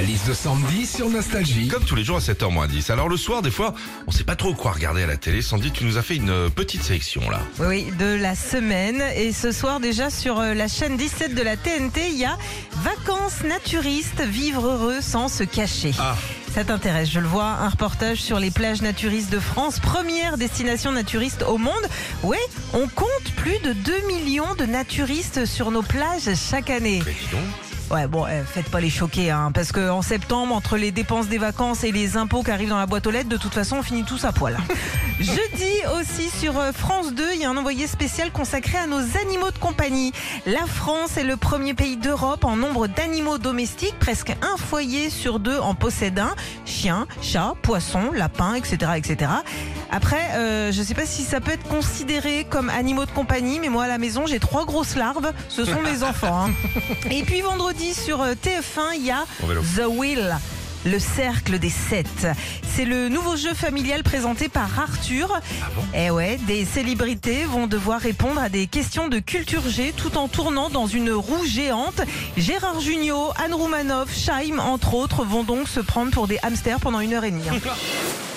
La liste de Sandy sur Nostalgie. Comme tous les jours à 7h moins 10. Alors le soir, des fois, on sait pas trop quoi regarder à la télé. Sandy, tu nous as fait une euh, petite sélection là. Oui, Oui, de la semaine. Et ce soir, déjà sur euh, la chaîne 17 de la TNT, il y a Vacances naturistes, vivre heureux sans se cacher. Ah. Ça t'intéresse, je le vois, un reportage sur les plages naturistes de France, première destination naturiste au monde. Oui, on compte plus de 2 millions de naturistes sur nos plages chaque année. Ouais, bon, eh, faites pas les choquer, hein, parce que en septembre, entre les dépenses des vacances et les impôts qui arrivent dans la boîte aux lettres, de toute façon, on finit tous à poil. Jeudi aussi sur euh, France 2, il y a un envoyé spécial consacré à nos animaux de compagnie. La France est le premier pays d'Europe en nombre d'animaux domestiques, presque un foyer sur deux en possède un. Chien, chat, poisson, lapin, etc., etc. Après, euh, je sais pas si ça peut être considéré comme animaux de compagnie, mais moi à la maison, j'ai trois grosses larves. Ce sont mes enfants. hein. Et puis vendredi sur euh, TF1, il y a vélo. The Will. Le cercle des sept. C'est le nouveau jeu familial présenté par Arthur. Eh ouais, des célébrités vont devoir répondre à des questions de culture G tout en tournant dans une roue géante. Gérard Jugnot, Anne Roumanoff, Scheim, entre autres, vont donc se prendre pour des hamsters pendant une heure et demie. hein.